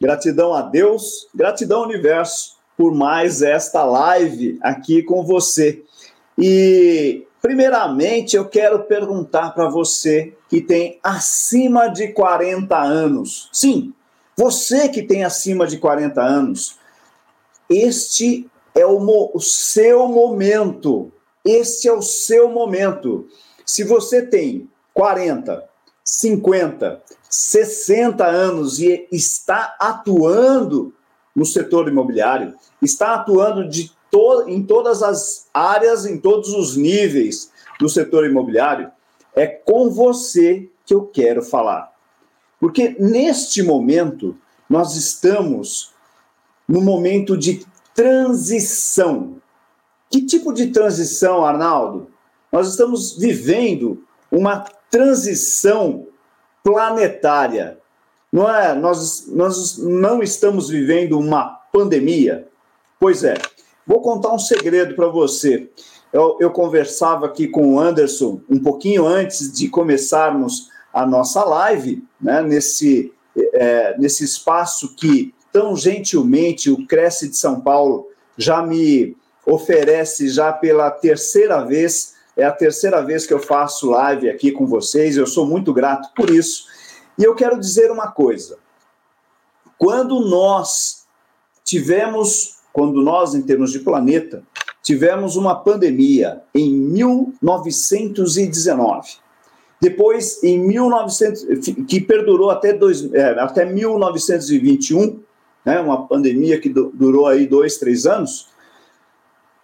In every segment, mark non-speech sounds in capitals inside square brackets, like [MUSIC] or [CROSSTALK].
Gratidão a Deus, gratidão universo por mais esta live aqui com você. E, primeiramente, eu quero perguntar para você que tem acima de 40 anos. Sim, você que tem acima de 40 anos, este é o, o seu momento. Este é o seu momento. Se você tem 40, 50, 60 anos e está atuando no setor imobiliário, está atuando de to em todas as áreas, em todos os níveis do setor imobiliário, é com você que eu quero falar. Porque neste momento, nós estamos no momento de transição. Que tipo de transição, Arnaldo? Nós estamos vivendo uma transição planetária. Não é? Nós, nós não estamos vivendo uma pandemia. Pois é. Vou contar um segredo para você. Eu, eu, conversava aqui com o Anderson um pouquinho antes de começarmos a nossa live, né, nesse, é, nesse espaço que tão gentilmente o Cresce de São Paulo já me oferece já pela terceira vez é a terceira vez que eu faço live aqui com vocês, eu sou muito grato por isso. E eu quero dizer uma coisa. Quando nós tivemos, quando nós, em termos de planeta, tivemos uma pandemia em 1919, depois, em 1900, que perdurou até, dois, é, até 1921, né, uma pandemia que durou aí dois, três anos,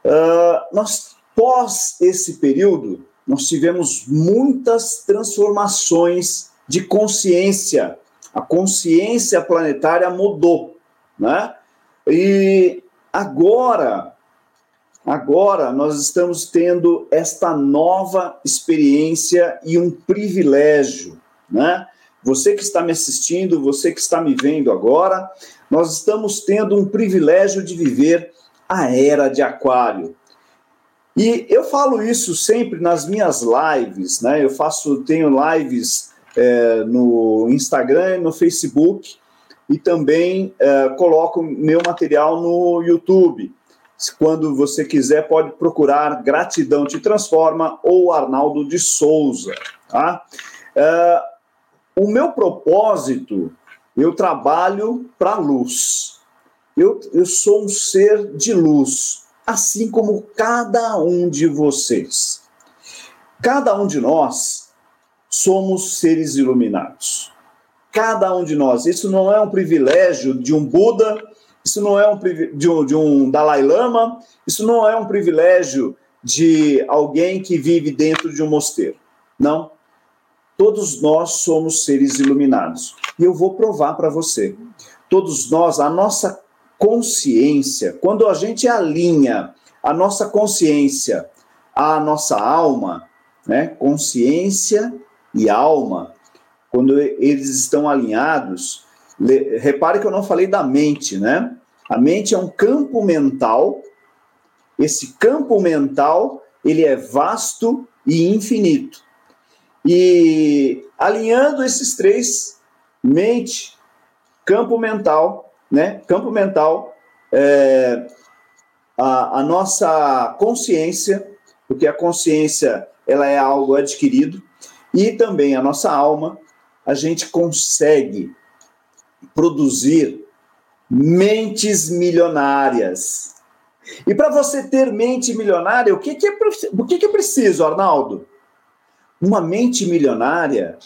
uh, nós Pós esse período, nós tivemos muitas transformações de consciência. A consciência planetária mudou, né? E agora, agora nós estamos tendo esta nova experiência e um privilégio, né? Você que está me assistindo, você que está me vendo agora, nós estamos tendo um privilégio de viver a era de Aquário. E eu falo isso sempre nas minhas lives, né? Eu faço, tenho lives é, no Instagram, no Facebook e também é, coloco meu material no YouTube. Quando você quiser, pode procurar Gratidão Te Transforma ou Arnaldo de Souza. Tá? É, o meu propósito, eu trabalho para a luz. Eu, eu sou um ser de luz assim como cada um de vocês. Cada um de nós somos seres iluminados. Cada um de nós. Isso não é um privilégio de um Buda, isso não é um de um, de um Dalai Lama, isso não é um privilégio de alguém que vive dentro de um mosteiro. Não. Todos nós somos seres iluminados. E eu vou provar para você. Todos nós, a nossa consciência, quando a gente alinha a nossa consciência à nossa alma, né? Consciência e alma, quando eles estão alinhados, repare que eu não falei da mente, né? A mente é um campo mental. Esse campo mental, ele é vasto e infinito. E alinhando esses três, mente, campo mental né? Campo mental, é, a, a nossa consciência, porque a consciência ela é algo adquirido, e também a nossa alma, a gente consegue produzir mentes milionárias. E para você ter mente milionária, o que, que, é, o que, que é preciso, Arnaldo? Uma mente milionária,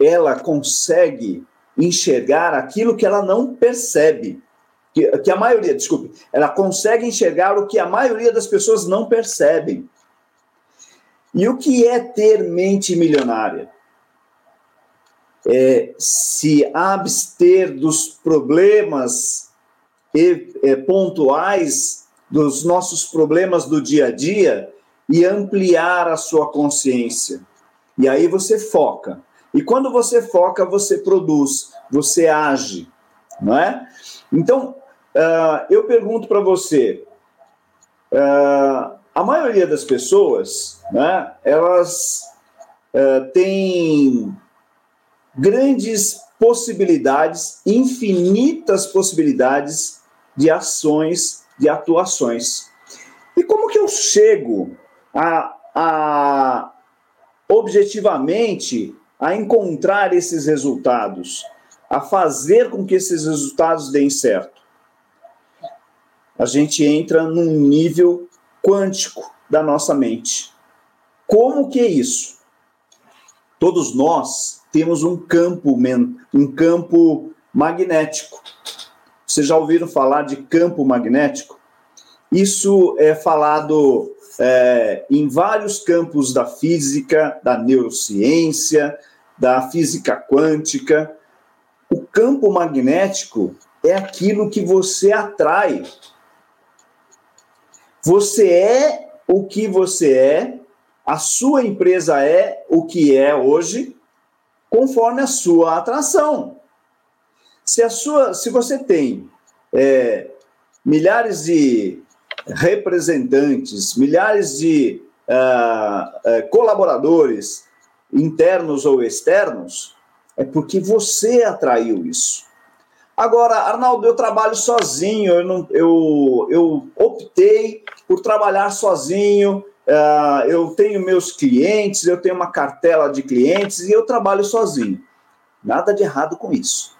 ela consegue enxergar aquilo que ela não percebe. Que, que a maioria, desculpe, ela consegue enxergar o que a maioria das pessoas não percebem. E o que é ter mente milionária? É se abster dos problemas e pontuais dos nossos problemas do dia a dia e ampliar a sua consciência. E aí você foca. E quando você foca, você produz, você age, não é? Então, uh, eu pergunto para você, uh, a maioria das pessoas, né, elas uh, têm grandes possibilidades, infinitas possibilidades de ações, de atuações. E como que eu chego a, a objetivamente a encontrar esses resultados, a fazer com que esses resultados deem certo? A gente entra num nível quântico da nossa mente. Como que é isso? Todos nós temos um campo, um campo magnético. Vocês já ouviram falar de campo magnético? Isso é falado é, em vários campos da física, da neurociência, da física quântica. O campo magnético é aquilo que você atrai. Você é o que você é, a sua empresa é o que é hoje, conforme a sua atração. Se, a sua, se você tem é, milhares de representantes, milhares de uh, uh, colaboradores, internos ou externos, é porque você atraiu isso. Agora, Arnaldo, eu trabalho sozinho, eu, não, eu, eu optei por trabalhar sozinho, uh, eu tenho meus clientes, eu tenho uma cartela de clientes e eu trabalho sozinho. Nada de errado com isso.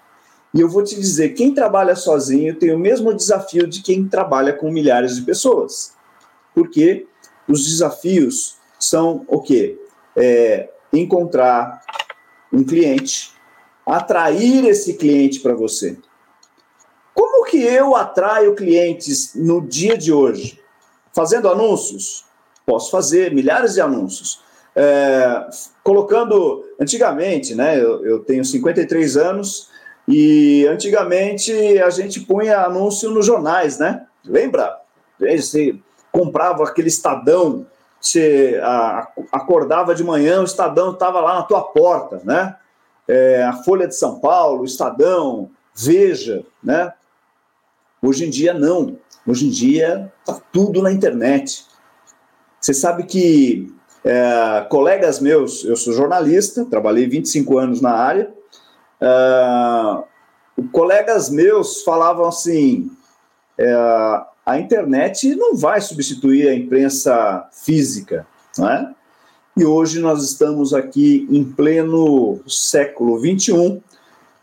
E eu vou te dizer, quem trabalha sozinho tem o mesmo desafio de quem trabalha com milhares de pessoas. Porque os desafios são o quê? É, encontrar um cliente, atrair esse cliente para você. Como que eu atraio clientes no dia de hoje? Fazendo anúncios? Posso fazer milhares de anúncios. É, colocando, antigamente, né, eu, eu tenho 53 anos, e antigamente a gente punha anúncio nos jornais, né? Lembra? Você comprava aquele Estadão, você acordava de manhã, o Estadão estava lá na tua porta, né? É, a Folha de São Paulo, o Estadão, Veja, né? Hoje em dia não. Hoje em dia tá tudo na internet. Você sabe que é, colegas meus, eu sou jornalista, trabalhei 25 anos na área, Uh, colegas meus falavam assim: é, a internet não vai substituir a imprensa física, é? E hoje nós estamos aqui em pleno século 21,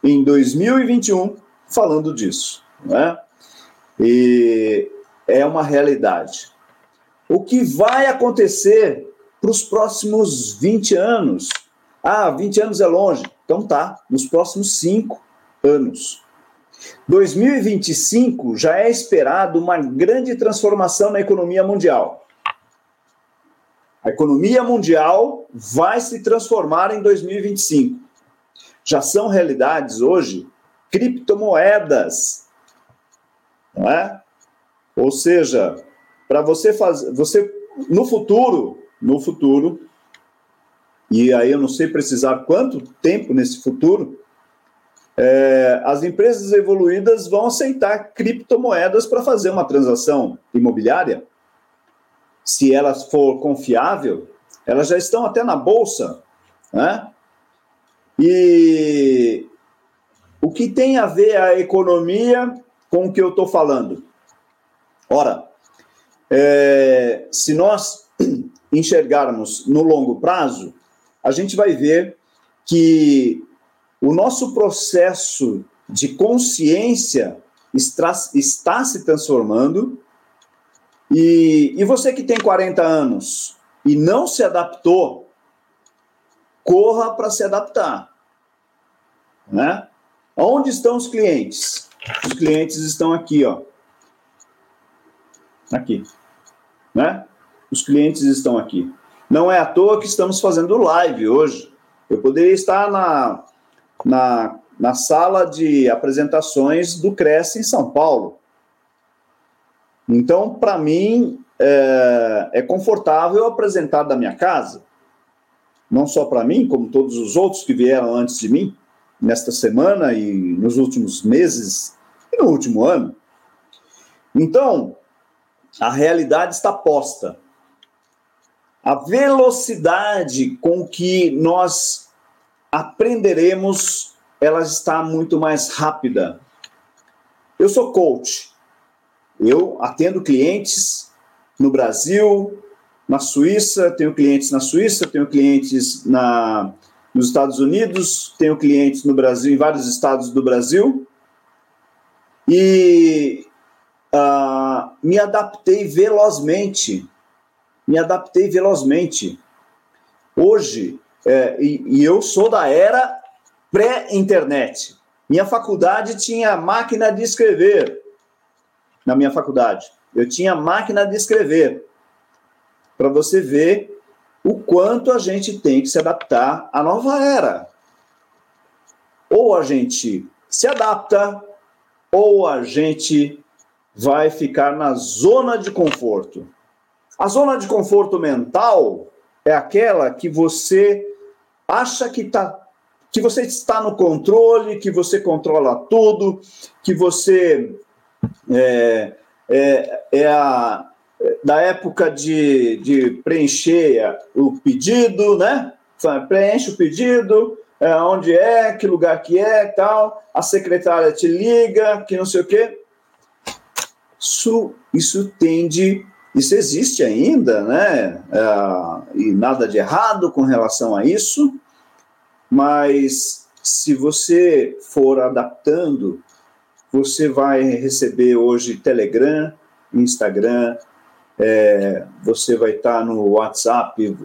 em 2021, falando disso, não é? E é uma realidade. O que vai acontecer para os próximos 20 anos? Ah, 20 anos é longe. Então tá, nos próximos cinco anos. 2025 já é esperado uma grande transformação na economia mundial. A economia mundial vai se transformar em 2025. Já são realidades hoje criptomoedas, não é? Ou seja, para você fazer, você no futuro, no futuro, e aí eu não sei precisar quanto tempo nesse futuro, é, as empresas evoluídas vão aceitar criptomoedas para fazer uma transação imobiliária. Se elas for confiável, elas já estão até na bolsa, né? E o que tem a ver a economia com o que eu estou falando? Ora, é, se nós [CLEARS THROAT] enxergarmos no longo prazo, a gente vai ver que o nosso processo de consciência está, está se transformando. E, e você que tem 40 anos e não se adaptou, corra para se adaptar. Né? Onde estão os clientes? Os clientes estão aqui, ó. Aqui. Né? Os clientes estão aqui. Não é à toa que estamos fazendo live hoje. Eu poderia estar na, na, na sala de apresentações do Cresce em São Paulo, Então, para mim, é, é confortável apresentar da minha casa, não só para mim, como todos os outros que vieram antes de mim, nesta semana e nos últimos meses e no último ano. Então, a realidade está posta. A velocidade com que nós aprenderemos, ela está muito mais rápida. Eu sou coach. Eu atendo clientes no Brasil, na Suíça, tenho clientes na Suíça, tenho clientes na, nos Estados Unidos, tenho clientes no Brasil, em vários estados do Brasil. E uh, me adaptei velozmente. Me adaptei velozmente. Hoje, é, e, e eu sou da era pré-internet. Minha faculdade tinha máquina de escrever. Na minha faculdade, eu tinha máquina de escrever. Para você ver o quanto a gente tem que se adaptar à nova era. Ou a gente se adapta, ou a gente vai ficar na zona de conforto. A zona de conforto mental é aquela que você acha que tá que você está no controle, que você controla tudo, que você é, é, é a, da época de, de preencher o pedido, né? Preenche o pedido, é, onde é, que lugar que é, tal. A secretária te liga, que não sei o quê. Isso, isso tende, isso existe ainda, né? É, e nada de errado com relação a isso, mas se você for adaptando, você vai receber hoje Telegram, Instagram, é, você vai estar no WhatsApp,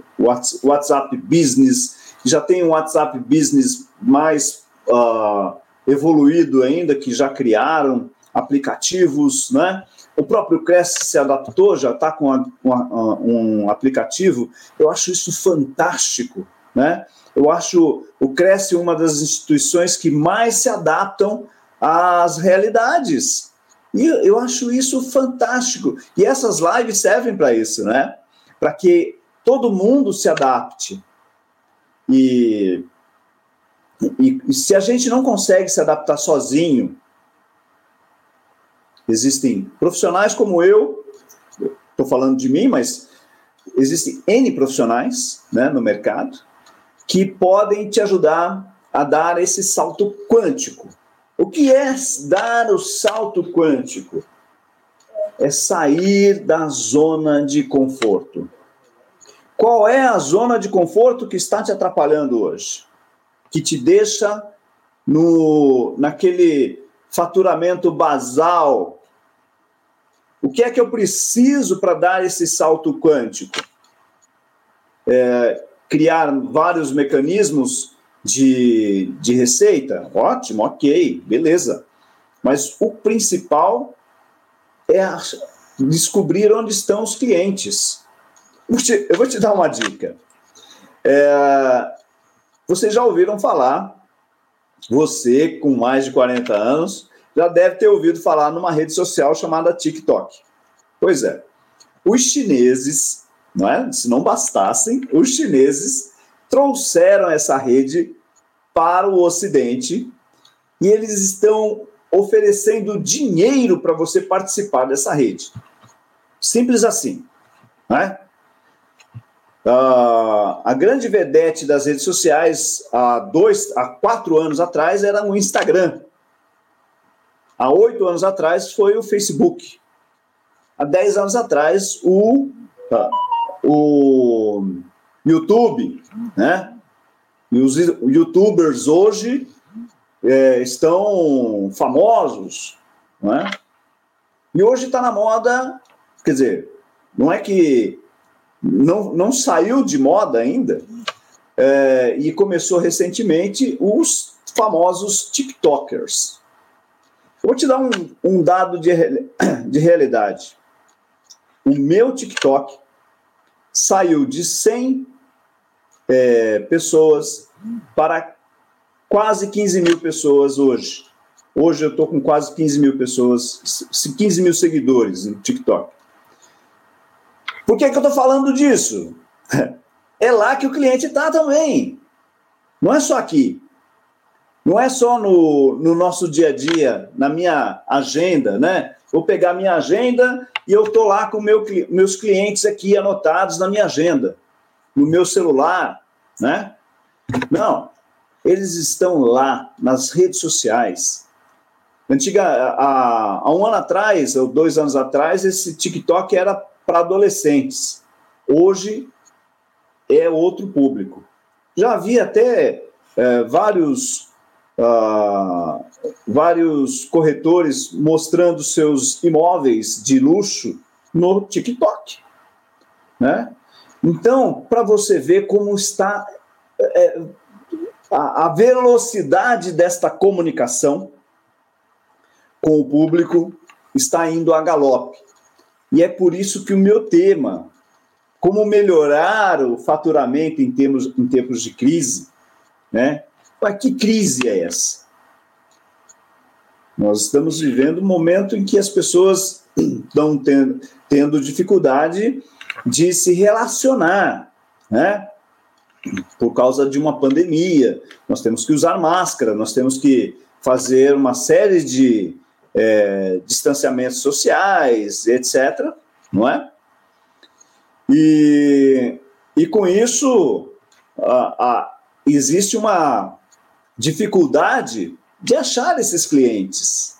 WhatsApp Business, já tem um WhatsApp Business mais uh, evoluído ainda, que já criaram aplicativos, né? O próprio Cresce se adaptou, já está com a, um aplicativo. Eu acho isso fantástico, né? Eu acho o Cresce uma das instituições que mais se adaptam às realidades. E eu acho isso fantástico. E essas lives servem para isso, né? Para que todo mundo se adapte. E, e, e, se a gente não consegue se adaptar sozinho, existem profissionais como eu, estou falando de mim, mas existem N profissionais né, no mercado que podem te ajudar a dar esse salto quântico o que é dar o salto quântico? É sair da zona de conforto. Qual é a zona de conforto que está te atrapalhando hoje? Que te deixa no naquele faturamento basal. O que é que eu preciso para dar esse salto quântico? É, criar vários mecanismos de, de receita, ótimo, ok, beleza. Mas o principal é descobrir onde estão os clientes. Eu vou te dar uma dica. É, vocês já ouviram falar, você com mais de 40 anos, já deve ter ouvido falar numa rede social chamada TikTok. Pois é, os chineses, não é? se não bastassem, os chineses trouxeram essa rede para o Ocidente e eles estão oferecendo dinheiro para você participar dessa rede. Simples assim. Né? Uh, a grande vedete das redes sociais há dois, há quatro anos atrás era o Instagram. Há oito anos atrás foi o Facebook. Há dez anos atrás o, uh, o YouTube, né? E os YouTubers hoje é, estão famosos, né? E hoje está na moda, quer dizer, não é que não, não saiu de moda ainda, é, e começou recentemente os famosos TikTokers. Vou te dar um, um dado de, de realidade. O meu TikTok saiu de 100 é, pessoas para quase 15 mil pessoas hoje. Hoje eu estou com quase 15 mil pessoas, 15 mil seguidores no TikTok. Por que, que eu estou falando disso? [LAUGHS] É lá que o cliente está também. Não é só aqui. Não é só no, no nosso dia a dia, na minha agenda, né? Vou pegar minha agenda e eu estou lá com meu, meus clientes aqui anotados na minha agenda, no meu celular, né? Não, eles estão lá nas redes sociais. Antiga, há, há um ano atrás, ou dois anos atrás, esse TikTok era para adolescentes. Hoje é outro público. Já havia até é, vários uh, vários corretores mostrando seus imóveis de luxo no TikTok. Né? Então, para você ver como está é, a, a velocidade desta comunicação com o público está indo a galope. E é por isso que o meu tema, como melhorar o faturamento em termos, em tempos de crise, né? Mas que crise é essa? Nós estamos vivendo um momento em que as pessoas [CLEARS THROAT] estão tendo, tendo dificuldade de se relacionar, né? Por causa de uma pandemia, nós temos que usar máscara, nós temos que fazer uma série de é, distanciamentos sociais, etc. Não é? E, e com isso, a, a, existe uma dificuldade de achar esses clientes.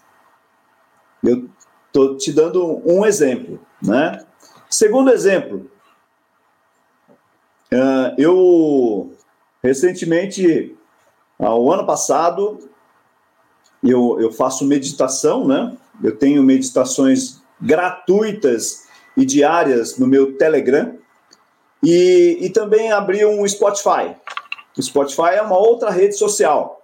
Eu estou te dando um exemplo, né? Segundo exemplo, eu recentemente, ao ano passado, eu, eu faço meditação, né? Eu tenho meditações gratuitas e diárias no meu Telegram e, e também abri um Spotify. O Spotify é uma outra rede social,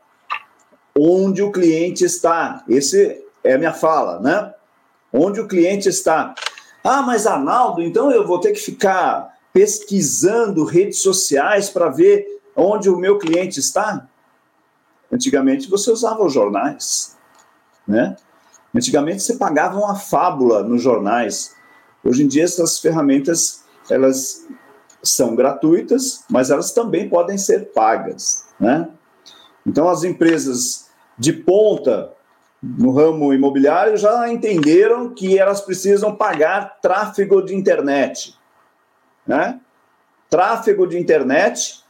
onde o cliente está. Esse é a minha fala, né? Onde o cliente está. Ah, mas Arnaldo, então eu vou ter que ficar pesquisando redes sociais para ver onde o meu cliente está? Antigamente você usava os jornais, né? Antigamente você pagava uma fábula nos jornais. Hoje em dia essas ferramentas elas são gratuitas, mas elas também podem ser pagas, né? Então as empresas de ponta no ramo imobiliário já entenderam que elas precisam pagar tráfego de internet, né? Tráfego de internet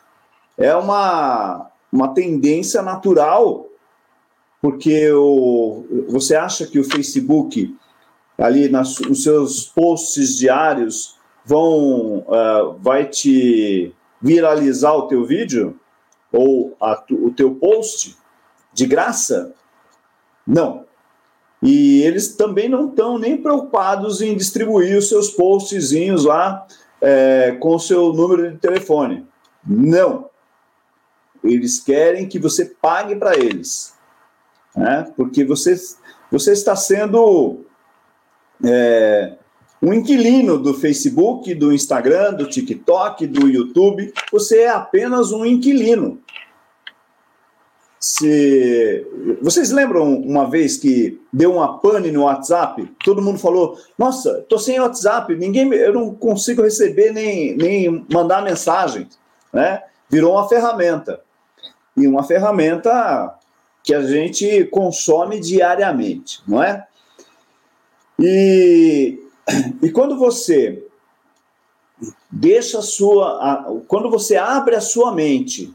é uma, uma tendência natural, porque o, você acha que o Facebook, ali nas, nos seus posts diários, vão uh, vai te viralizar o teu vídeo ou a, o teu post de graça? Não. E eles também não estão nem preocupados em distribuir os seus postzinhos lá é, com o seu número de telefone. Não. Eles querem que você pague para eles. Né? Porque você, você está sendo é, um inquilino do Facebook, do Instagram, do TikTok, do YouTube. Você é apenas um inquilino. Se... Vocês lembram uma vez que deu uma pane no WhatsApp? Todo mundo falou: Nossa, tô sem WhatsApp, ninguém, eu não consigo receber nem, nem mandar mensagem. Né? Virou uma ferramenta. E uma ferramenta que a gente consome diariamente, não é? E e quando você deixa a sua. quando você abre a sua mente,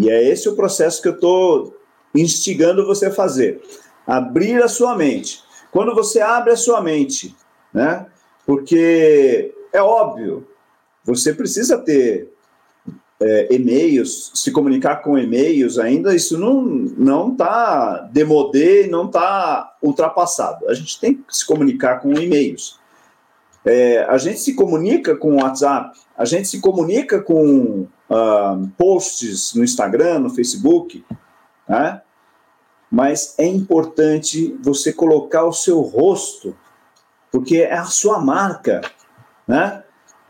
e é esse o processo que eu estou instigando você a fazer. Abrir a sua mente. Quando você abre a sua mente, né? Porque é óbvio, você precisa ter é, e-mails, se comunicar com e-mails ainda, isso não não está demodé, não está ultrapassado. A gente tem que se comunicar com e-mails. É, a gente se comunica com o WhatsApp, a gente se comunica com uh, posts no Instagram, no Facebook, né? mas é importante você colocar o seu rosto, porque é a sua marca, né?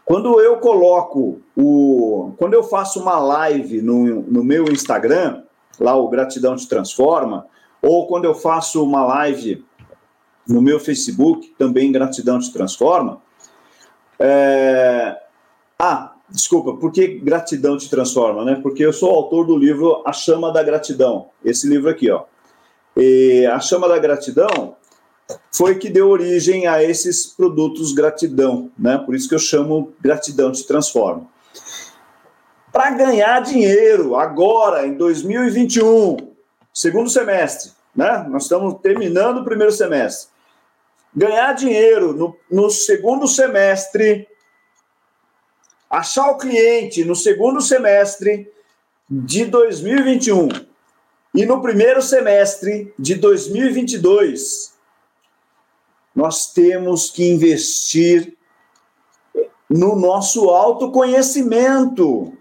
Quando eu coloco o. Quando eu faço uma live no, no meu Instagram, lá o Gratidão Te Transforma, ou quando eu faço uma live no meu Facebook, também Gratidão Te Transforma. É... Ah, desculpa, por que Gratidão Te Transforma? Né? Porque eu sou autor do livro A Chama da Gratidão, esse livro aqui, ó. E a Chama da Gratidão foi que deu origem a esses produtos gratidão, né? Por isso que eu chamo Gratidão Te Transforma. Para ganhar dinheiro agora, em 2021, segundo semestre, né? Nós estamos terminando o primeiro semestre ganhar dinheiro no, no segundo semestre, achar o cliente no segundo semestre de 2021 e no primeiro semestre de 2022, nós temos que investir no nosso autoconhecimento.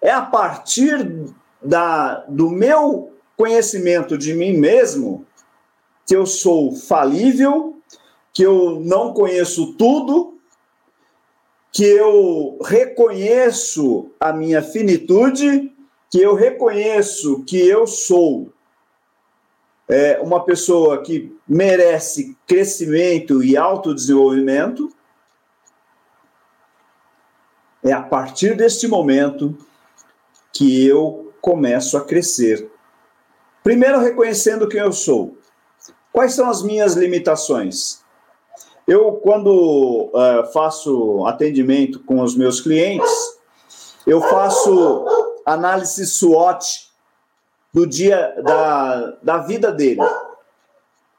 É a partir da, do meu conhecimento de mim mesmo que eu sou falível, que eu não conheço tudo, que eu reconheço a minha finitude, que eu reconheço que eu sou é, uma pessoa que merece crescimento e autodesenvolvimento. É a partir deste momento que eu começo a crescer. Primeiro, reconhecendo quem eu sou. Quais são as minhas limitações? Eu, quando uh, faço atendimento com os meus clientes, eu faço análise SWOT do dia da, da vida dele.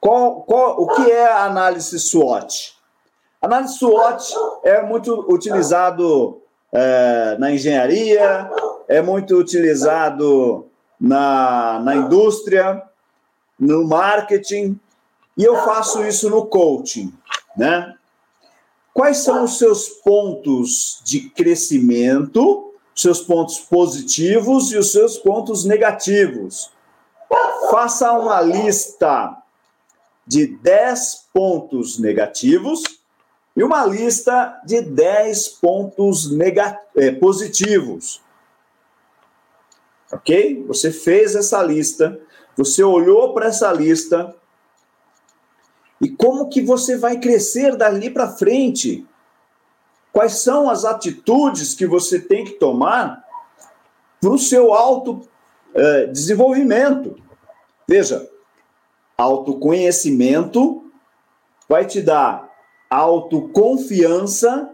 Qual, qual, o que é a análise SWOT? Análise SWOT é muito utilizado é, na engenharia, é muito utilizado na, na indústria, no marketing e eu faço isso no coaching, né? Quais são os seus pontos de crescimento, seus pontos positivos e os seus pontos negativos? Faça uma lista de 10 pontos negativos e uma lista de 10 pontos é, positivos. Ok? Você fez essa lista você olhou para essa lista e como que você vai crescer dali para frente? Quais são as atitudes que você tem que tomar para o seu auto eh, desenvolvimento? Veja, autoconhecimento vai te dar autoconfiança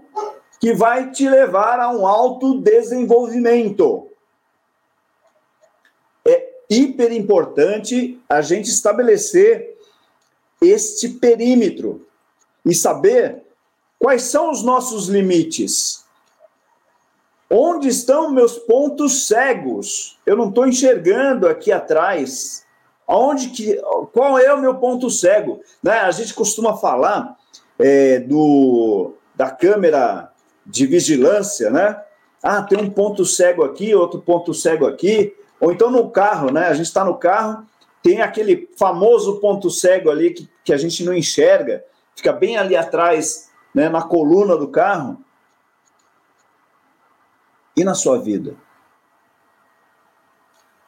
que vai te levar a um autodesenvolvimento hiper importante a gente estabelecer este perímetro e saber quais são os nossos limites. Onde estão meus pontos cegos? Eu não estou enxergando aqui atrás. Aonde que, qual é o meu ponto cego? Né? A gente costuma falar é, do, da câmera de vigilância, né? Ah, tem um ponto cego aqui, outro ponto cego aqui. Ou então no carro, né? A gente está no carro, tem aquele famoso ponto cego ali que, que a gente não enxerga, fica bem ali atrás, né, na coluna do carro. E na sua vida?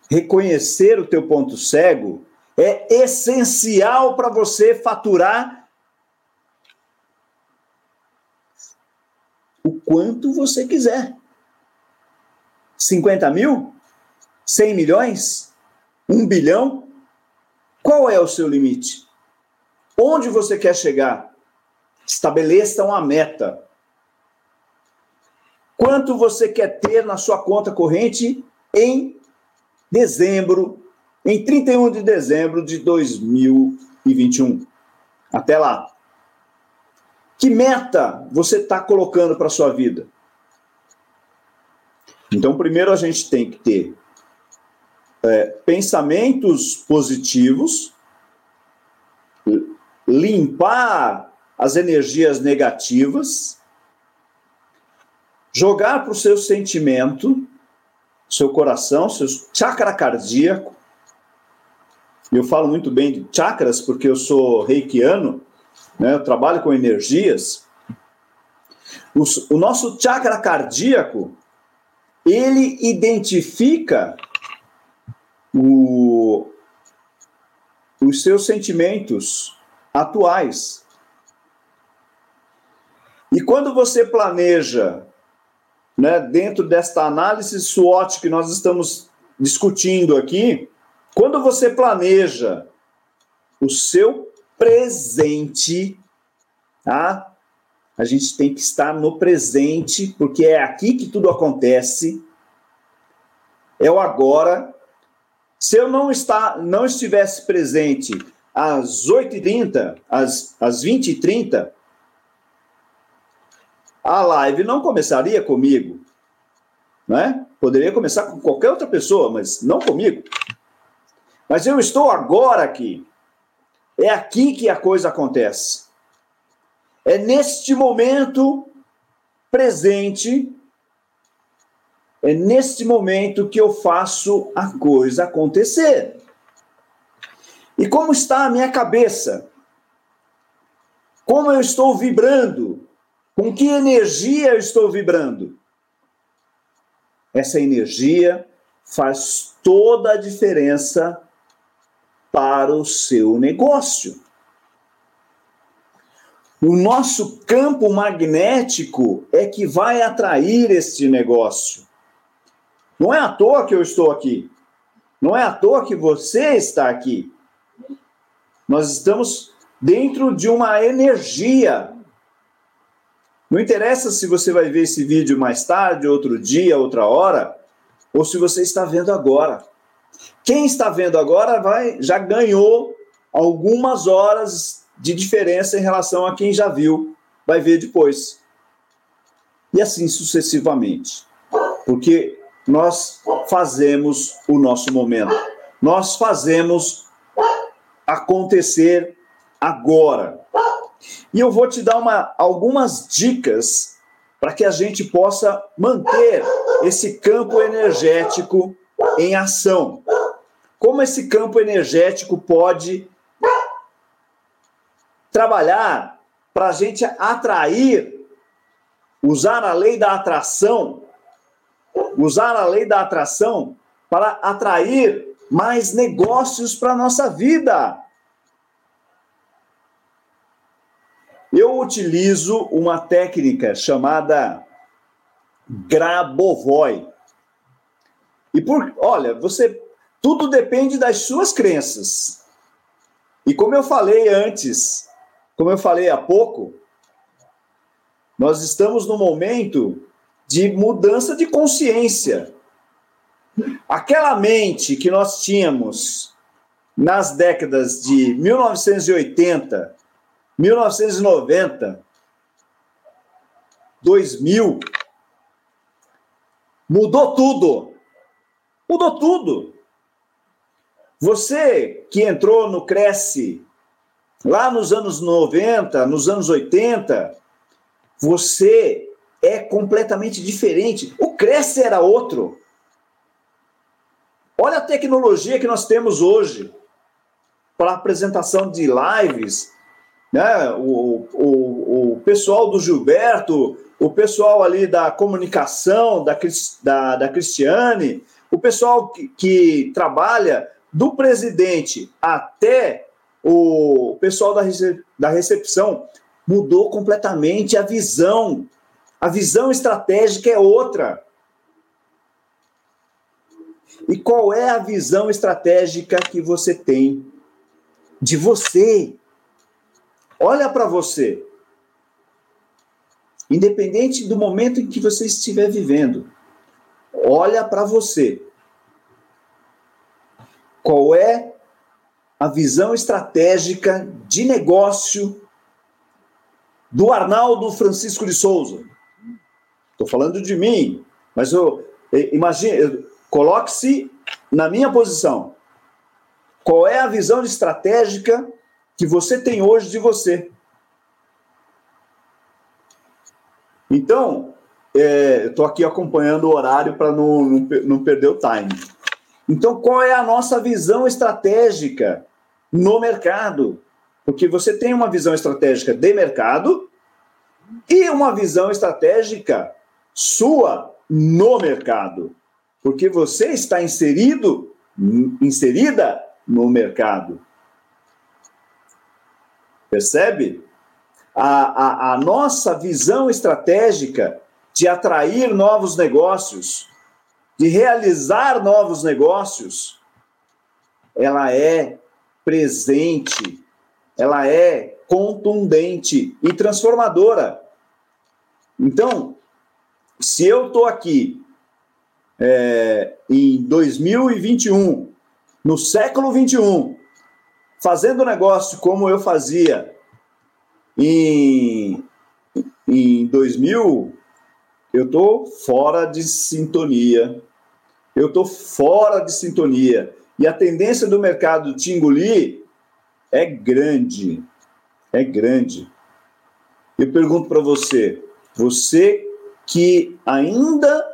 Reconhecer o teu ponto cego é essencial para você faturar o quanto você quiser. 50 mil? 100 milhões? 1 bilhão? Qual é o seu limite? Onde você quer chegar? Estabeleça uma meta. Quanto você quer ter na sua conta corrente em dezembro, em 31 de dezembro de 2021? Até lá. Que meta você está colocando para a sua vida? Então, primeiro a gente tem que ter é, pensamentos positivos, limpar as energias negativas, jogar para o seu sentimento, seu coração, seu chakra cardíaco. Eu falo muito bem de chakras porque eu sou reikiano, né? eu trabalho com energias. O, o nosso chakra cardíaco, ele identifica o, os seus sentimentos atuais. E quando você planeja, né, dentro desta análise SWOT que nós estamos discutindo aqui, quando você planeja o seu presente, tá? A gente tem que estar no presente, porque é aqui que tudo acontece. É o agora. Se eu não, está, não estivesse presente às 8h30, às, às 20h30, a live não começaria comigo. Né? Poderia começar com qualquer outra pessoa, mas não comigo. Mas eu estou agora aqui. É aqui que a coisa acontece. É neste momento presente, é neste momento que eu faço a coisa acontecer. E como está a minha cabeça? Como eu estou vibrando? Com que energia eu estou vibrando? Essa energia faz toda a diferença para o seu negócio. O nosso campo magnético é que vai atrair este negócio. Não é à toa que eu estou aqui. Não é à toa que você está aqui. Nós estamos dentro de uma energia. Não interessa se você vai ver esse vídeo mais tarde, outro dia, outra hora, ou se você está vendo agora. Quem está vendo agora vai já ganhou algumas horas de diferença em relação a quem já viu, vai ver depois. E assim sucessivamente. Porque nós fazemos o nosso momento. Nós fazemos acontecer agora. E eu vou te dar uma, algumas dicas para que a gente possa manter esse campo energético em ação. Como esse campo energético pode trabalhar para a gente atrair, usar a lei da atração, usar a lei da atração para atrair mais negócios para a nossa vida. Eu utilizo uma técnica chamada Grabovoi. E por, olha, você tudo depende das suas crenças. E como eu falei antes, como eu falei há pouco, nós estamos no momento de mudança de consciência. Aquela mente que nós tínhamos nas décadas de 1980, 1990, 2000, mudou tudo. Mudou tudo. Você que entrou no Cresce lá nos anos 90, nos anos 80, você é completamente diferente. O Cresce era outro. Olha a tecnologia que nós temos hoje para apresentação de lives. Né? O, o, o pessoal do Gilberto, o pessoal ali da comunicação, da, da, da Cristiane, o pessoal que, que trabalha do presidente até o pessoal da, da recepção, mudou completamente a visão. A visão estratégica é outra. E qual é a visão estratégica que você tem de você? Olha para você. Independente do momento em que você estiver vivendo, olha para você. Qual é a visão estratégica de negócio do Arnaldo Francisco de Souza? Estou falando de mim, mas eu imagine, coloque-se na minha posição. Qual é a visão estratégica que você tem hoje de você? Então, é, eu estou aqui acompanhando o horário para não, não, não perder o time. Então, qual é a nossa visão estratégica no mercado? Porque você tem uma visão estratégica de mercado e uma visão estratégica sua no mercado. Porque você está inserido, inserida no mercado. Percebe? A, a, a nossa visão estratégica de atrair novos negócios, de realizar novos negócios, ela é presente, ela é contundente e transformadora. Então, se eu estou aqui é, em 2021, no século 21, fazendo negócio como eu fazia em, em 2000, eu estou fora de sintonia. Eu estou fora de sintonia. E a tendência do mercado te engolir é grande. É grande. Eu pergunto para você, você que ainda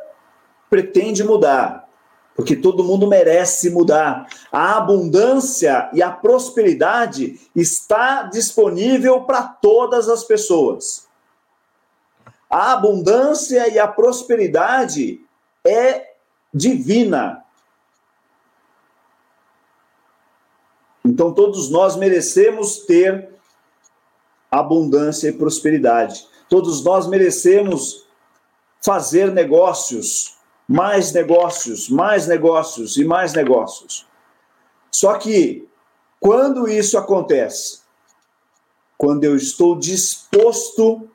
pretende mudar, porque todo mundo merece mudar. A abundância e a prosperidade está disponível para todas as pessoas. A abundância e a prosperidade é divina. Então todos nós merecemos ter abundância e prosperidade. Todos nós merecemos fazer negócios, mais negócios, mais negócios e mais negócios. Só que quando isso acontece, quando eu estou disposto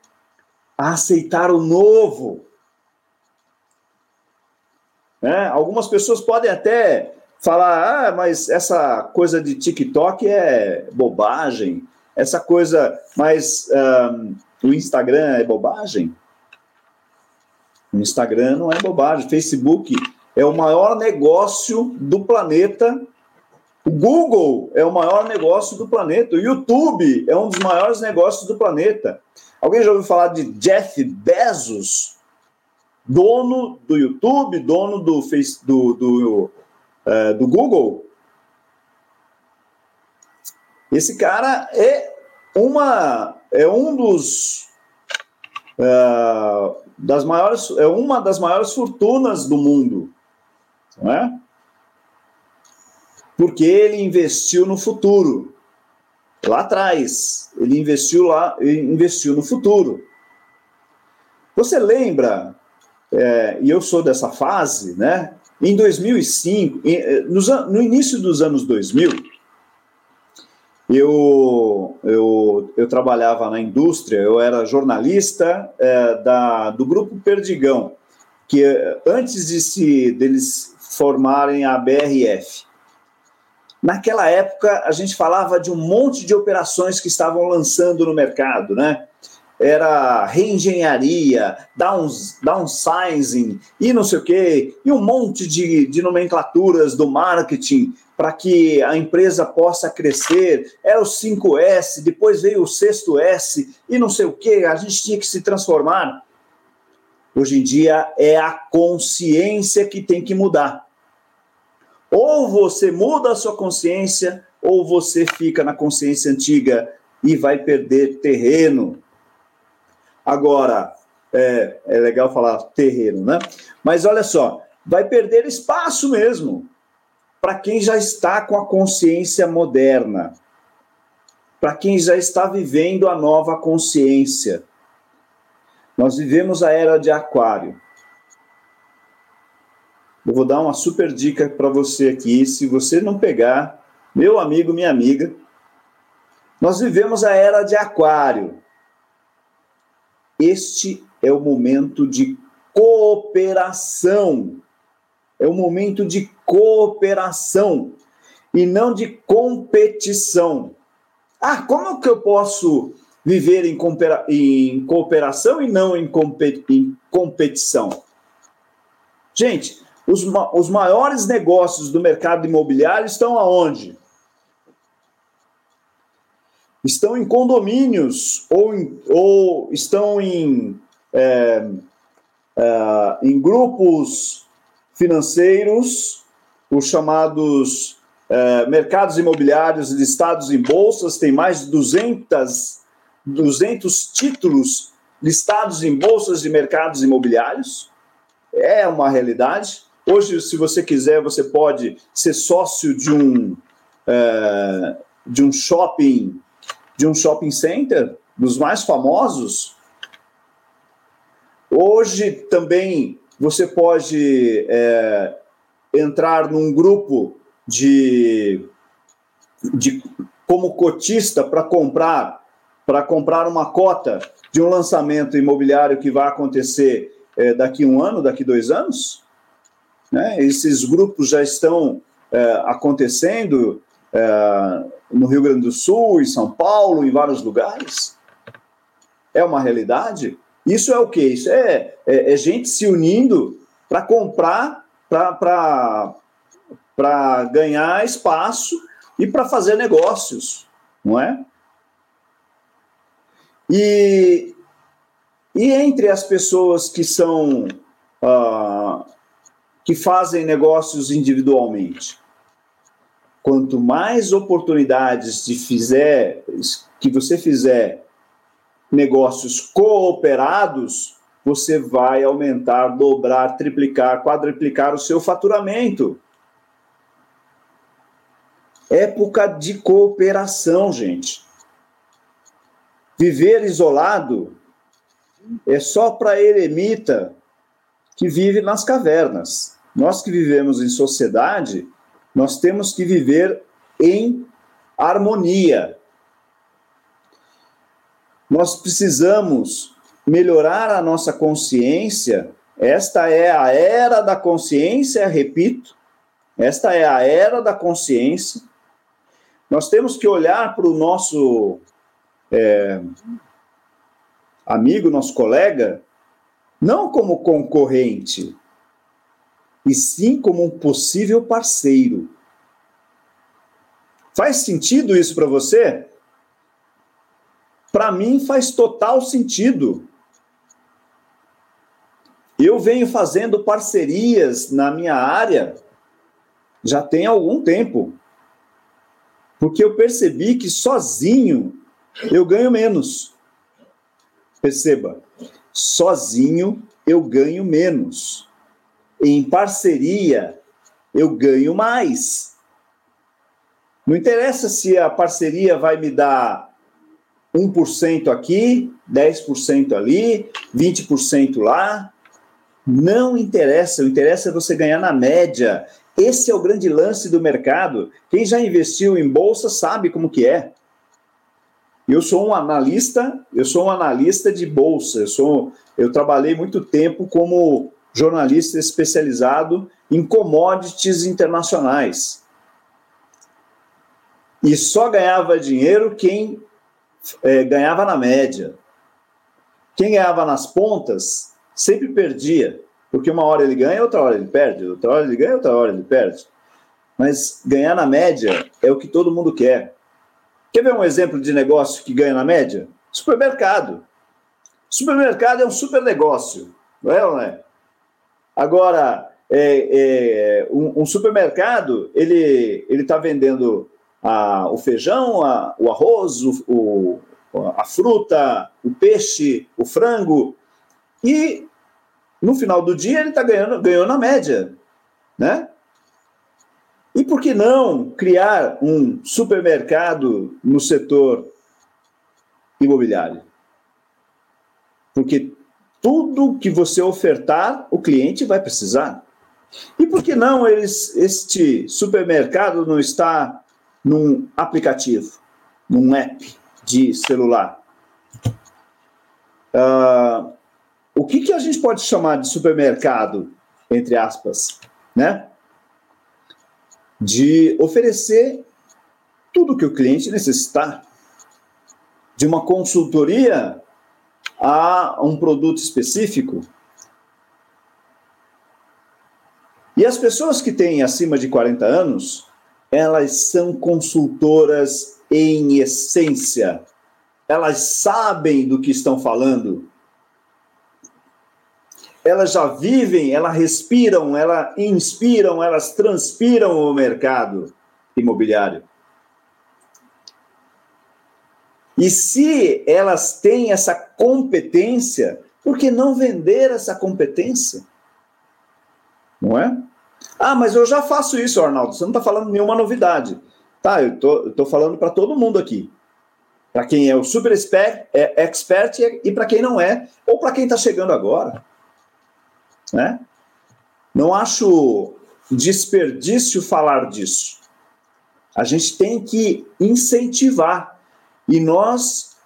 a aceitar o novo, né? algumas pessoas podem até falar, ah, mas essa coisa de TikTok é bobagem, essa coisa, mas um, o Instagram é bobagem? O Instagram não é bobagem. Facebook é o maior negócio do planeta. O Google é o maior negócio do planeta. O YouTube é um dos maiores negócios do planeta. Alguém já ouviu falar de Jeff Bezos? Dono do YouTube, dono do, face, do, do, uh, do Google? Esse cara é uma é um dos uh, das maiores é uma das maiores fortunas do mundo, não é? Porque ele investiu no futuro. Lá atrás, ele investiu lá, investiu no futuro. Você lembra? É, e eu sou dessa fase, né? Em 2005, no início dos anos 2000, eu, eu, eu trabalhava na indústria, eu era jornalista é, da, do Grupo Perdigão, que antes de se, deles formarem a BRF. Naquela época, a gente falava de um monte de operações que estavam lançando no mercado, né? Era reengenharia, downs, downsizing e não sei o quê, e um monte de, de nomenclaturas do marketing para que a empresa possa crescer. Era o 5S, depois veio o sexto S e não sei o que, a gente tinha que se transformar. Hoje em dia é a consciência que tem que mudar. Ou você muda a sua consciência, ou você fica na consciência antiga e vai perder terreno. Agora, é, é legal falar terreno, né? Mas olha só, vai perder espaço mesmo para quem já está com a consciência moderna, para quem já está vivendo a nova consciência. Nós vivemos a era de Aquário. Eu vou dar uma super dica para você aqui, se você não pegar, meu amigo, minha amiga, nós vivemos a era de Aquário. Este é o momento de cooperação é um momento de cooperação e não de competição. Ah, como que eu posso viver em, em cooperação e não em, em competição? Gente, os, ma os maiores negócios do mercado imobiliário estão aonde? Estão em condomínios ou, em, ou estão em, é, é, em grupos financeiros, os chamados eh, mercados imobiliários listados em bolsas, tem mais de 200, 200 títulos listados em bolsas de mercados imobiliários. É uma realidade. Hoje, se você quiser, você pode ser sócio de um, eh, de um shopping de um shopping center, dos mais famosos. Hoje também você pode é, entrar num grupo de, de como cotista para comprar para comprar uma cota de um lançamento imobiliário que vai acontecer é, daqui um ano, daqui dois anos. Né? Esses grupos já estão é, acontecendo é, no Rio Grande do Sul, em São Paulo, em vários lugares. É uma realidade. Isso é o quê? Isso é, é, é gente se unindo para comprar, para ganhar espaço e para fazer negócios, não é? E, e entre as pessoas que são uh, que fazem negócios individualmente, quanto mais oportunidades de fizer que você fizer negócios cooperados, você vai aumentar, dobrar, triplicar, quadriplicar o seu faturamento. Época de cooperação, gente. Viver isolado é só para eremita que vive nas cavernas. Nós que vivemos em sociedade, nós temos que viver em harmonia. Nós precisamos melhorar a nossa consciência. Esta é a era da consciência, repito. Esta é a era da consciência. Nós temos que olhar para o nosso é, amigo, nosso colega, não como concorrente, e sim como um possível parceiro. Faz sentido isso para você? Para mim faz total sentido. Eu venho fazendo parcerias na minha área já tem algum tempo. Porque eu percebi que sozinho eu ganho menos. Perceba, sozinho eu ganho menos. Em parceria eu ganho mais. Não interessa se a parceria vai me dar 1% aqui, 10% ali, 20% lá. Não interessa, o interessa é você ganhar na média. Esse é o grande lance do mercado. Quem já investiu em bolsa sabe como que é. Eu sou um analista, eu sou um analista de bolsa. Eu sou, eu trabalhei muito tempo como jornalista especializado em commodities internacionais. E só ganhava dinheiro quem é, ganhava na média. Quem ganhava nas pontas sempre perdia, porque uma hora ele ganha, outra hora ele perde, outra hora ele ganha, outra hora ele perde. Mas ganhar na média é o que todo mundo quer. Quer ver um exemplo de negócio que ganha na média? Supermercado. Supermercado é um super negócio, não é não é? Agora, é, é, um, um, supermercado, ele está vendendo a, o feijão, a, o arroz, o, o, a fruta, o peixe, o frango, e no final do dia ele está ganhando, ganhou na média, né? E por que não criar um supermercado no setor imobiliário? Porque tudo que você ofertar, o cliente vai precisar. E por que não eles, este supermercado não está num aplicativo, num app de celular? Uh, o que, que a gente pode chamar de supermercado, entre aspas, né? de oferecer tudo que o cliente necessitar, de uma consultoria a um produto específico. E as pessoas que têm acima de 40 anos, elas são consultoras em essência. Elas sabem do que estão falando elas já vivem, elas respiram, elas inspiram, elas transpiram o mercado imobiliário. E se elas têm essa competência, por que não vender essa competência? Não é? Ah, mas eu já faço isso, Arnaldo. Você não está falando nenhuma novidade. Tá, eu tô, tô falando para todo mundo aqui. para quem é o super expert, é expert e para quem não é, ou para quem está chegando agora. Né? Não acho desperdício falar disso. A gente tem que incentivar. E nós,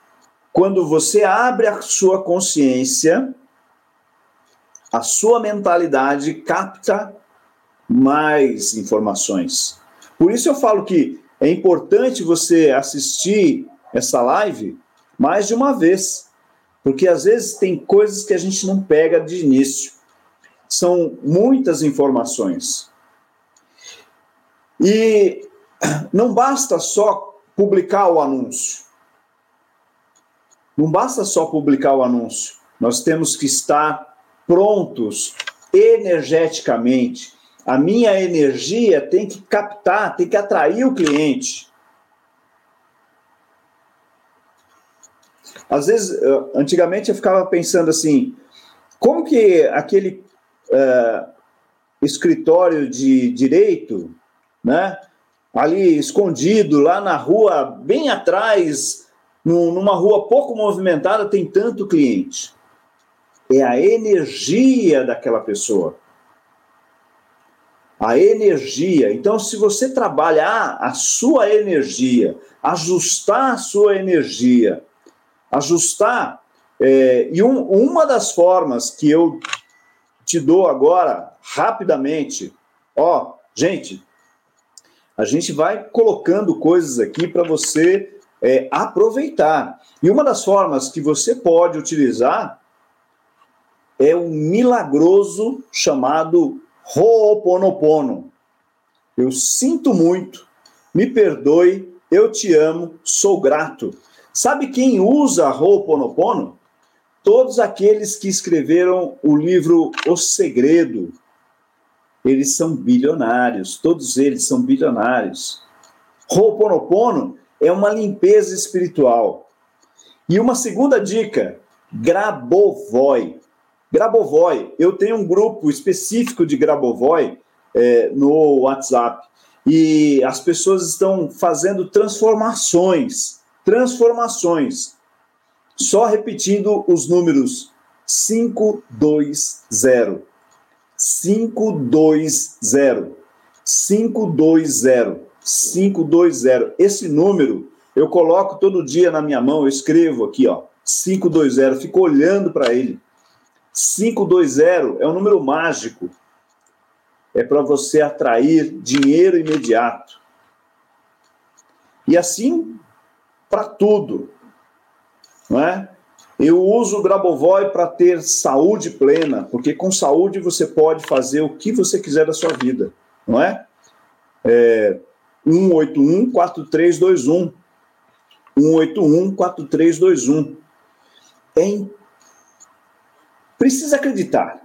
quando você abre a sua consciência, a sua mentalidade capta mais informações. Por isso eu falo que é importante você assistir essa live mais de uma vez, porque às vezes tem coisas que a gente não pega de início. São muitas informações. E não basta só publicar o anúncio. Não basta só publicar o anúncio. Nós temos que estar prontos energeticamente. A minha energia tem que captar, tem que atrair o cliente. Às vezes, antigamente eu ficava pensando assim, como que aquele uh, escritório de direito, né, ali escondido, lá na rua, bem atrás, numa rua pouco movimentada, tem tanto cliente. É a energia daquela pessoa. A energia. Então, se você trabalhar a sua energia, ajustar a sua energia, ajustar. É, e um, uma das formas que eu te dou agora, rapidamente, ó, gente, a gente vai colocando coisas aqui para você é, aproveitar. E uma das formas que você pode utilizar é um milagroso chamado Ho'oponopono. Eu sinto muito, me perdoe, eu te amo, sou grato. Sabe quem usa Ho'oponopono? Todos aqueles que escreveram o livro O Segredo. Eles são bilionários, todos eles são bilionários. Ho'oponopono é uma limpeza espiritual. E uma segunda dica, Grabovoi. Grabovoi, eu tenho um grupo específico de Grabovoi é, no WhatsApp e as pessoas estão fazendo transformações transformações. Só repetindo os números 520. 520. 520. 520. Esse número eu coloco todo dia na minha mão, eu escrevo aqui, ó, 520, fico olhando para ele. 520 é um número mágico. É para você atrair dinheiro imediato. E assim para tudo, não é? Eu uso o Grabovoi para ter saúde plena, porque com saúde você pode fazer o que você quiser da sua vida, não é? é 181 4321 181 4321 é Precisa acreditar.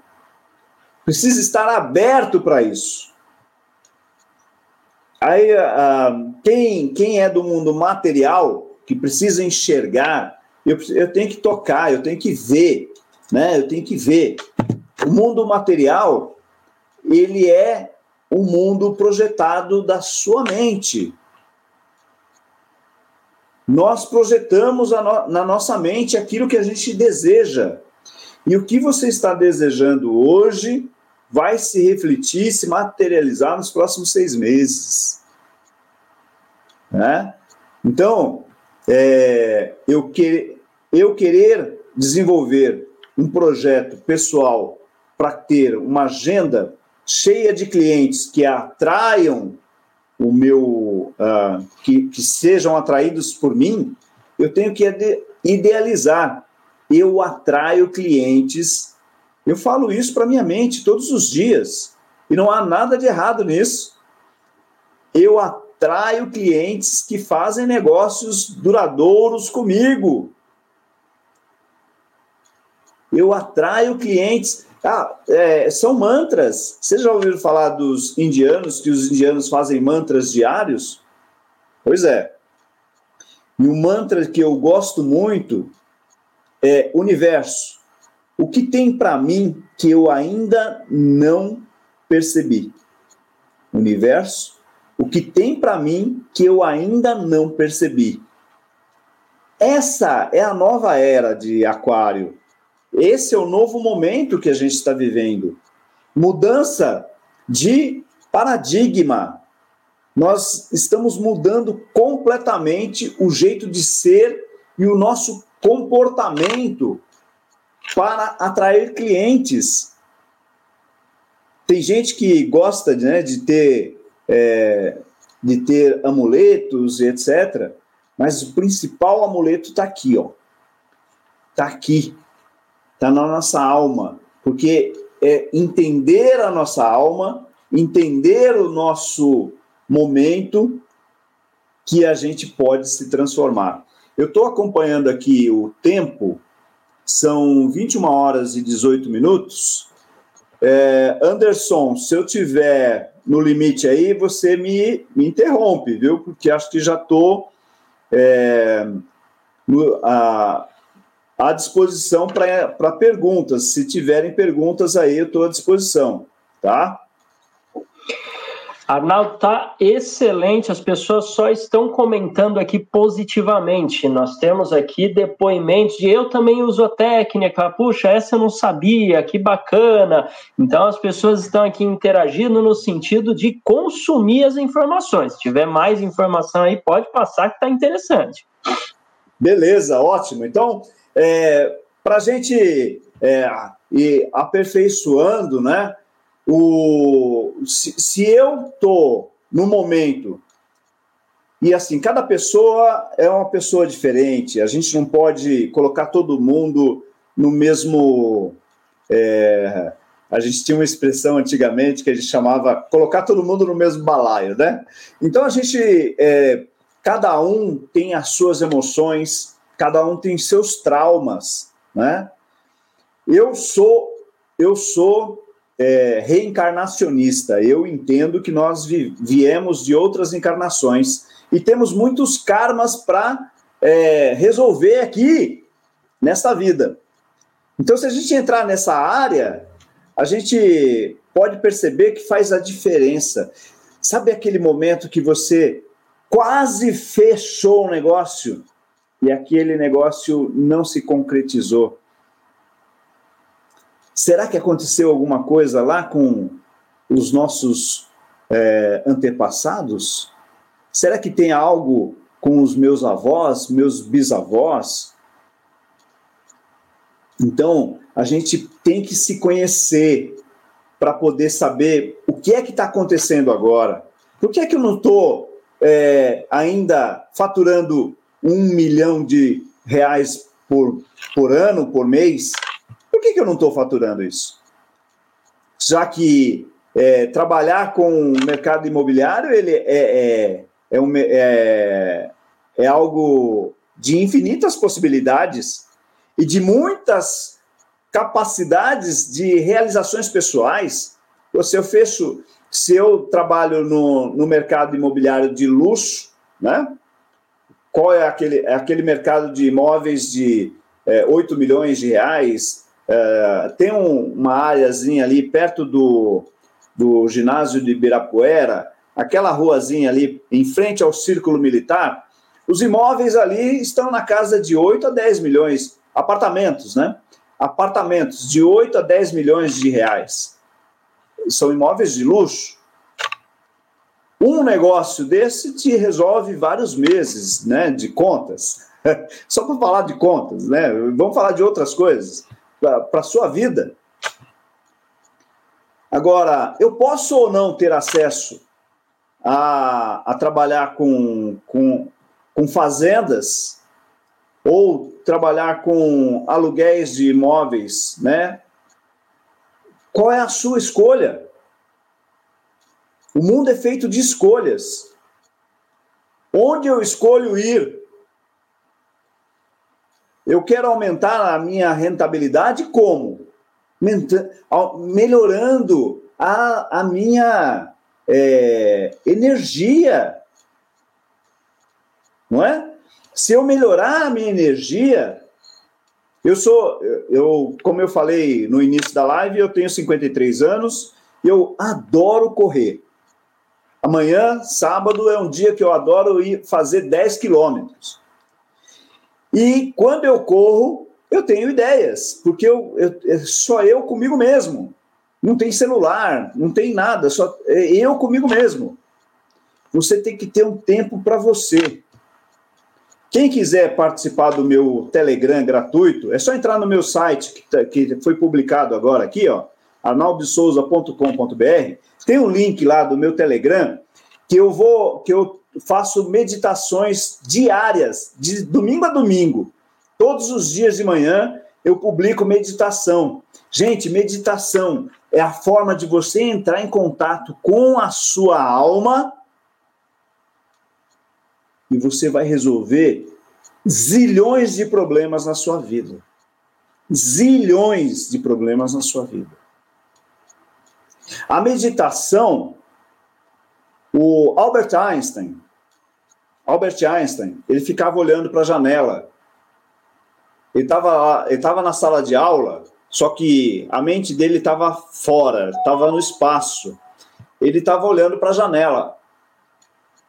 Precisa estar aberto para isso. Aí, uh, quem, quem é do mundo material que precisa enxergar, eu, eu tenho que tocar, eu tenho que ver, né? Eu tenho que ver. O mundo material, ele é o mundo projetado da sua mente. Nós projetamos no, na nossa mente aquilo que a gente deseja. E o que você está desejando hoje vai se refletir, se materializar nos próximos seis meses. Né? Então, é, eu, que, eu querer desenvolver um projeto pessoal para ter uma agenda cheia de clientes que atraiam o meu, uh, que, que sejam atraídos por mim, eu tenho que idealizar. Eu atraio clientes. Eu falo isso para minha mente todos os dias. E não há nada de errado nisso. Eu atraio clientes que fazem negócios duradouros comigo. Eu atraio clientes. Ah, é, são mantras. Vocês já ouviram falar dos indianos, que os indianos fazem mantras diários? Pois é. E um mantra que eu gosto muito é universo. O que tem para mim que eu ainda não percebi? Universo, o que tem para mim que eu ainda não percebi. essa é a nova era de Aquário. Esse é o novo momento que a gente está vivendo. Mudança de paradigma. Nós estamos mudando completamente o jeito de ser e o nosso comportamento para atrair clientes. Tem gente que gosta né, de ter é, de ter amuletos e etc. Mas o principal amuleto está aqui, ó. Está aqui. Está na nossa alma. Porque é entender a nossa alma, entender o nosso momento que a gente pode se transformar. Eu estou acompanhando aqui o tempo, são 21 horas e 18 minutos. É, Anderson, se eu tiver no limite aí, você me, me interrompe, viu? Porque acho que já estou é, à, à disposição para perguntas. Se tiverem perguntas aí, eu estou à disposição, tá? Arnaldo, tá excelente. As pessoas só estão comentando aqui positivamente. Nós temos aqui depoimentos de eu também uso a técnica. Puxa, essa eu não sabia, que bacana. Então as pessoas estão aqui interagindo no sentido de consumir as informações. Se tiver mais informação aí, pode passar que está interessante. Beleza, ótimo. Então, é, para a gente é, ir aperfeiçoando, né? O, se, se eu estou no momento e assim, cada pessoa é uma pessoa diferente. A gente não pode colocar todo mundo no mesmo. É, a gente tinha uma expressão antigamente que a gente chamava colocar todo mundo no mesmo balaio, né? Então a gente. É, cada um tem as suas emoções, cada um tem seus traumas, né? Eu sou. Eu sou é, reencarnacionista. Eu entendo que nós vi, viemos de outras encarnações e temos muitos karmas para é, resolver aqui nesta vida. Então, se a gente entrar nessa área, a gente pode perceber que faz a diferença. Sabe aquele momento que você quase fechou um negócio e aquele negócio não se concretizou? Será que aconteceu alguma coisa lá com os nossos é, antepassados? Será que tem algo com os meus avós, meus bisavós? Então, a gente tem que se conhecer para poder saber o que é que está acontecendo agora. Por que é que eu não estou é, ainda faturando um milhão de reais por, por ano, por mês? Que, que eu não estou faturando isso? Já que é, trabalhar com o mercado imobiliário ele é, é, é, um, é, é algo de infinitas possibilidades e de muitas capacidades de realizações pessoais. Se eu fecho, se eu trabalho no, no mercado imobiliário de luxo, né? Qual é aquele, é aquele mercado de imóveis de é, 8 milhões de reais, é, tem um, uma áreazinha ali perto do, do ginásio de Ibirapuera, aquela ruazinha ali em frente ao Círculo Militar, os imóveis ali estão na casa de 8 a 10 milhões, apartamentos, né? Apartamentos de 8 a 10 milhões de reais. São imóveis de luxo. Um negócio desse te resolve vários meses, né, de contas. [LAUGHS] Só para falar de contas, né? Vamos falar de outras coisas para a sua vida. Agora, eu posso ou não ter acesso a, a trabalhar com, com, com fazendas ou trabalhar com aluguéis de imóveis, né? Qual é a sua escolha? O mundo é feito de escolhas. Onde eu escolho ir? Eu quero aumentar a minha rentabilidade como? Melhorando a, a minha é, energia. Não é? Se eu melhorar a minha energia, eu sou, eu, como eu falei no início da live, eu tenho 53 anos, eu adoro correr. Amanhã, sábado, é um dia que eu adoro ir fazer 10 quilômetros. E quando eu corro, eu tenho ideias, porque eu, eu, é só eu comigo mesmo. Não tem celular, não tem nada, só é eu comigo mesmo. Você tem que ter um tempo para você. Quem quiser participar do meu Telegram gratuito, é só entrar no meu site, que, tá, que foi publicado agora aqui, ó, arnaldesouza.com.br. Tem um link lá do meu Telegram que eu vou, que eu faço meditações diárias, de domingo a domingo. Todos os dias de manhã eu publico meditação. Gente, meditação é a forma de você entrar em contato com a sua alma e você vai resolver zilhões de problemas na sua vida. Zilhões de problemas na sua vida. A meditação, o Albert Einstein, Albert Einstein, ele ficava olhando para a janela. Ele estava ele tava na sala de aula, só que a mente dele estava fora, estava no espaço. Ele estava olhando para a janela.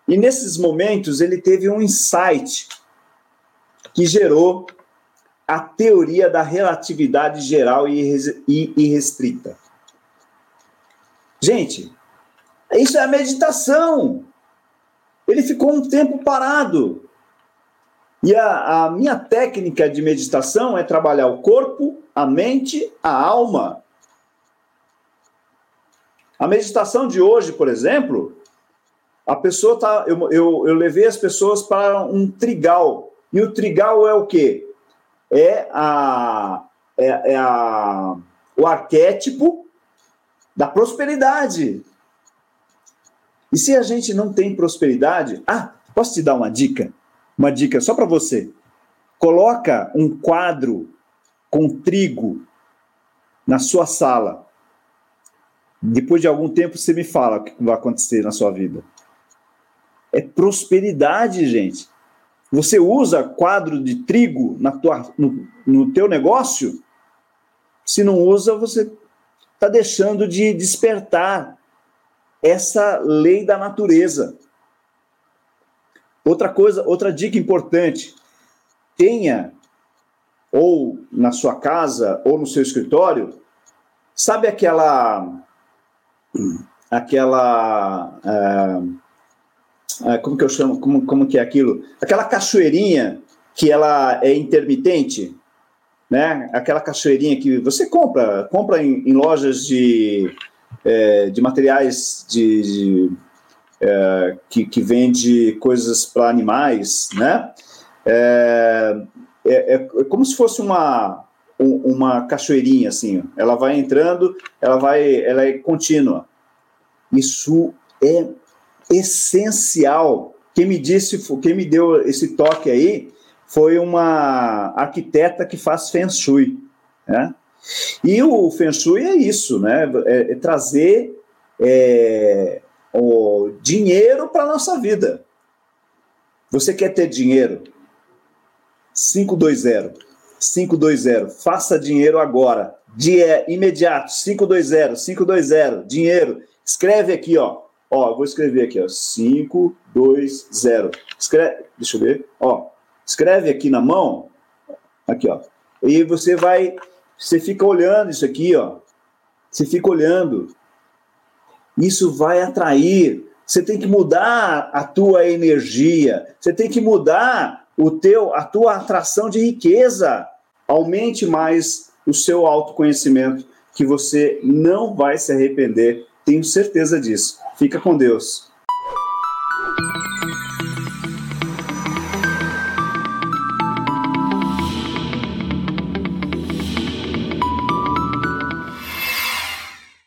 E nesses momentos ele teve um insight que gerou a teoria da relatividade geral e irrestrita. Gente, isso é a meditação. Ele ficou um tempo parado. E a, a minha técnica de meditação é trabalhar o corpo, a mente, a alma. A meditação de hoje, por exemplo, a pessoa tá. Eu, eu, eu levei as pessoas para um trigal. E o trigal é o quê? É, a, é, é a, o arquétipo da prosperidade. E se a gente não tem prosperidade, ah, posso te dar uma dica? Uma dica só para você. Coloca um quadro com trigo na sua sala. Depois de algum tempo você me fala o que vai acontecer na sua vida. É prosperidade, gente. Você usa quadro de trigo na tua, no, no teu negócio? Se não usa, você está deixando de despertar essa lei da natureza. Outra coisa, outra dica importante: tenha ou na sua casa ou no seu escritório, sabe aquela aquela é, como que eu chamo, como, como que é aquilo? Aquela cachoeirinha que ela é intermitente, né? Aquela cachoeirinha que você compra, compra em, em lojas de, é, de materiais de, de é, que, que vende coisas para animais, né? É, é, é, como se fosse uma, uma cachoeirinha, assim. Ela vai entrando, ela vai, ela é contínua. Isso é essencial. Quem me disse, quem me deu esse toque aí foi uma arquiteta que faz Feng Shui, né? E o Feng Shui é isso, né? É, é trazer é, o dinheiro para a nossa vida. Você quer ter dinheiro? 520. 520. Faça dinheiro agora. Dia imediato. 520. 520. Dinheiro. Escreve aqui, ó. Ó, vou escrever aqui, ó. 520. Escreve, deixa eu ver. Ó, escreve aqui na mão. Aqui, ó. E você vai, você fica olhando isso aqui, ó. Você fica olhando. Isso vai atrair. Você tem que mudar a tua energia. Você tem que mudar o teu, a tua atração de riqueza. Aumente mais o seu autoconhecimento, que você não vai se arrepender. Tenho certeza disso. Fica com Deus.